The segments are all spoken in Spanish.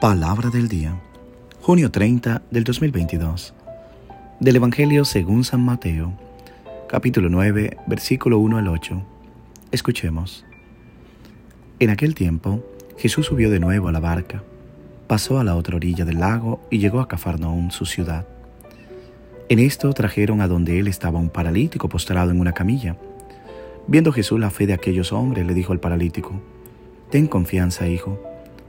Palabra del día, junio 30 del 2022, del Evangelio según San Mateo, capítulo 9, versículo 1 al 8. Escuchemos. En aquel tiempo, Jesús subió de nuevo a la barca, pasó a la otra orilla del lago y llegó a Cafarnaún, su ciudad. En esto trajeron a donde él estaba un paralítico postrado en una camilla. Viendo Jesús la fe de aquellos hombres, le dijo al paralítico, Ten confianza, hijo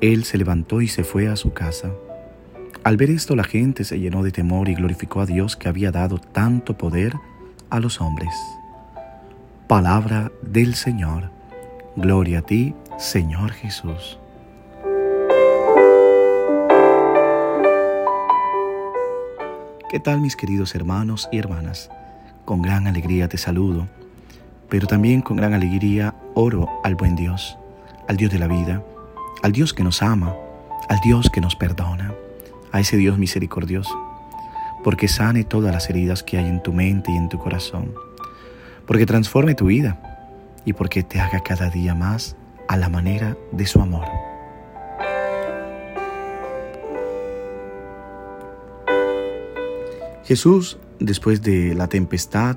Él se levantó y se fue a su casa. Al ver esto la gente se llenó de temor y glorificó a Dios que había dado tanto poder a los hombres. Palabra del Señor. Gloria a ti, Señor Jesús. ¿Qué tal mis queridos hermanos y hermanas? Con gran alegría te saludo, pero también con gran alegría oro al buen Dios, al Dios de la vida al Dios que nos ama, al Dios que nos perdona, a ese Dios misericordioso, porque sane todas las heridas que hay en tu mente y en tu corazón, porque transforme tu vida y porque te haga cada día más a la manera de su amor. Jesús, después de la tempestad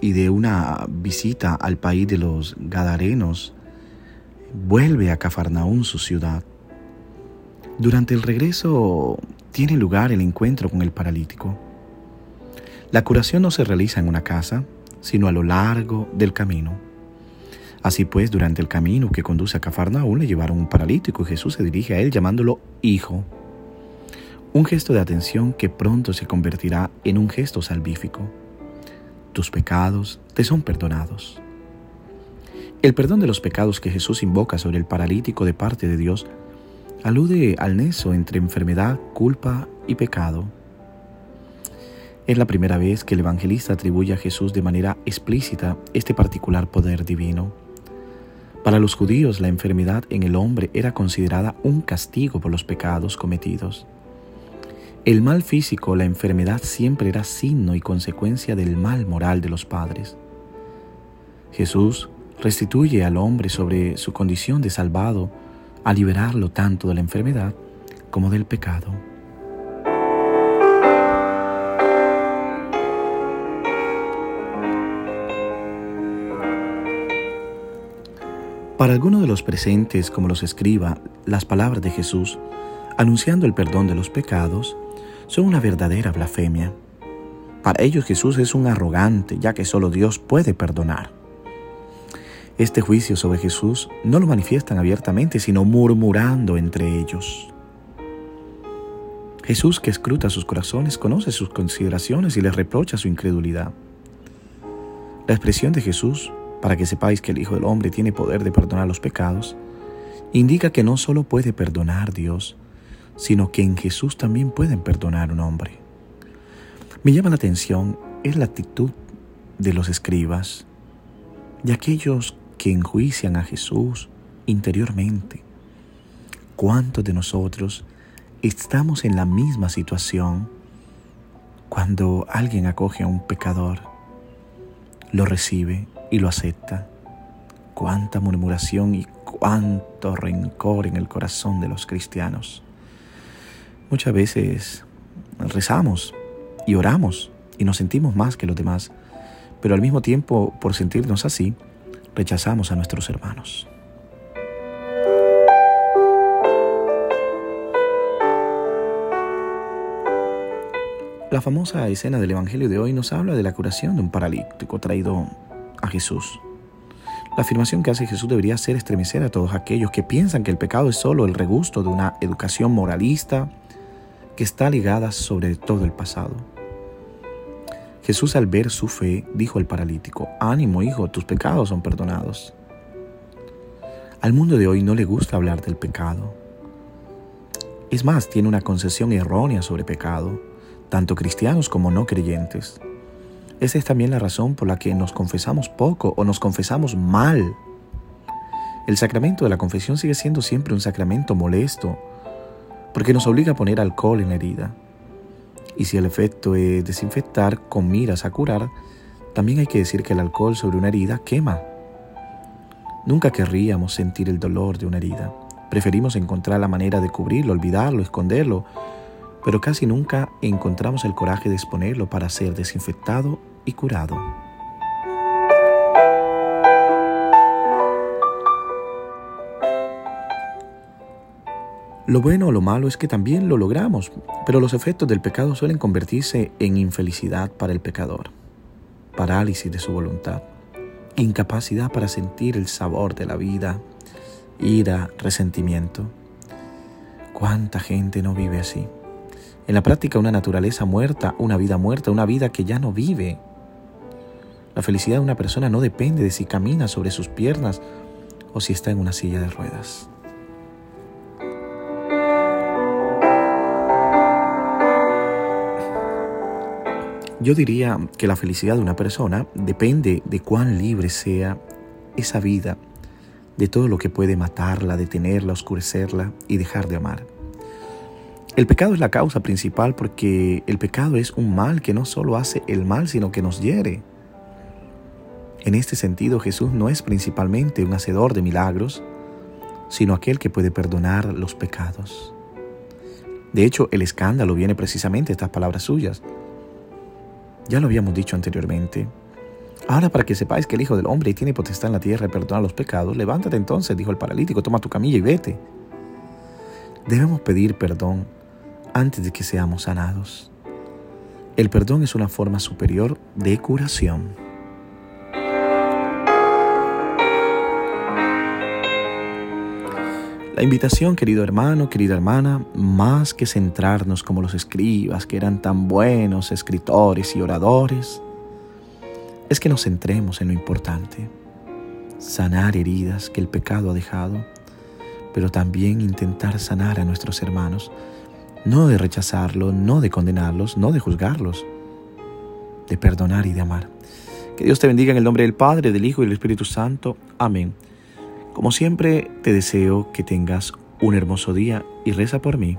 y de una visita al país de los Gadarenos, vuelve a Cafarnaún, su ciudad. Durante el regreso tiene lugar el encuentro con el paralítico. La curación no se realiza en una casa, sino a lo largo del camino. Así pues, durante el camino que conduce a Cafarnaún le llevaron un paralítico y Jesús se dirige a él llamándolo hijo. Un gesto de atención que pronto se convertirá en un gesto salvífico. Tus pecados te son perdonados. El perdón de los pecados que Jesús invoca sobre el paralítico de parte de Dios alude al neso entre enfermedad, culpa y pecado. Es la primera vez que el evangelista atribuye a Jesús de manera explícita este particular poder divino. Para los judíos la enfermedad en el hombre era considerada un castigo por los pecados cometidos. El mal físico, la enfermedad siempre era signo y consecuencia del mal moral de los padres. Jesús restituye al hombre sobre su condición de salvado a liberarlo tanto de la enfermedad como del pecado. Para algunos de los presentes, como los escriba, las palabras de Jesús, anunciando el perdón de los pecados, son una verdadera blasfemia. Para ellos Jesús es un arrogante, ya que solo Dios puede perdonar. Este juicio sobre Jesús no lo manifiestan abiertamente, sino murmurando entre ellos. Jesús que escruta sus corazones conoce sus consideraciones y les reprocha su incredulidad. La expresión de Jesús, para que sepáis que el Hijo del Hombre tiene poder de perdonar los pecados, indica que no solo puede perdonar Dios, sino que en Jesús también pueden perdonar un hombre. Me llama la atención es la actitud de los escribas, de aquellos que enjuician a Jesús interiormente. ¿Cuántos de nosotros estamos en la misma situación cuando alguien acoge a un pecador, lo recibe y lo acepta? Cuánta murmuración y cuánto rencor en el corazón de los cristianos. Muchas veces rezamos y oramos y nos sentimos más que los demás, pero al mismo tiempo, por sentirnos así, rechazamos a nuestros hermanos. La famosa escena del Evangelio de hoy nos habla de la curación de un paralítico traído a Jesús. La afirmación que hace Jesús debería hacer estremecer a todos aquellos que piensan que el pecado es solo el regusto de una educación moralista que está ligada sobre todo el pasado. Jesús al ver su fe dijo al paralítico, ánimo hijo, tus pecados son perdonados. Al mundo de hoy no le gusta hablar del pecado. Es más, tiene una concepción errónea sobre pecado, tanto cristianos como no creyentes. Esa es también la razón por la que nos confesamos poco o nos confesamos mal. El sacramento de la confesión sigue siendo siempre un sacramento molesto, porque nos obliga a poner alcohol en la herida. Y si el efecto es desinfectar con miras a curar, también hay que decir que el alcohol sobre una herida quema. Nunca querríamos sentir el dolor de una herida. Preferimos encontrar la manera de cubrirlo, olvidarlo, esconderlo, pero casi nunca encontramos el coraje de exponerlo para ser desinfectado y curado. Lo bueno o lo malo es que también lo logramos, pero los efectos del pecado suelen convertirse en infelicidad para el pecador, parálisis de su voluntad, incapacidad para sentir el sabor de la vida, ira, resentimiento. ¿Cuánta gente no vive así? En la práctica una naturaleza muerta, una vida muerta, una vida que ya no vive. La felicidad de una persona no depende de si camina sobre sus piernas o si está en una silla de ruedas. Yo diría que la felicidad de una persona depende de cuán libre sea esa vida de todo lo que puede matarla, detenerla, oscurecerla y dejar de amar. El pecado es la causa principal porque el pecado es un mal que no solo hace el mal, sino que nos hiere. En este sentido, Jesús no es principalmente un hacedor de milagros, sino aquel que puede perdonar los pecados. De hecho, el escándalo viene precisamente de estas palabras suyas. Ya lo habíamos dicho anteriormente. Ahora para que sepáis que el Hijo del Hombre tiene potestad en la tierra de perdonar los pecados, levántate entonces, dijo el paralítico, toma tu camilla y vete. Debemos pedir perdón antes de que seamos sanados. El perdón es una forma superior de curación. La invitación, querido hermano, querida hermana, más que centrarnos como los escribas, que eran tan buenos escritores y oradores, es que nos centremos en lo importante, sanar heridas que el pecado ha dejado, pero también intentar sanar a nuestros hermanos, no de rechazarlos, no de condenarlos, no de juzgarlos, de perdonar y de amar. Que Dios te bendiga en el nombre del Padre, del Hijo y del Espíritu Santo. Amén. Como siempre, te deseo que tengas un hermoso día y reza por mí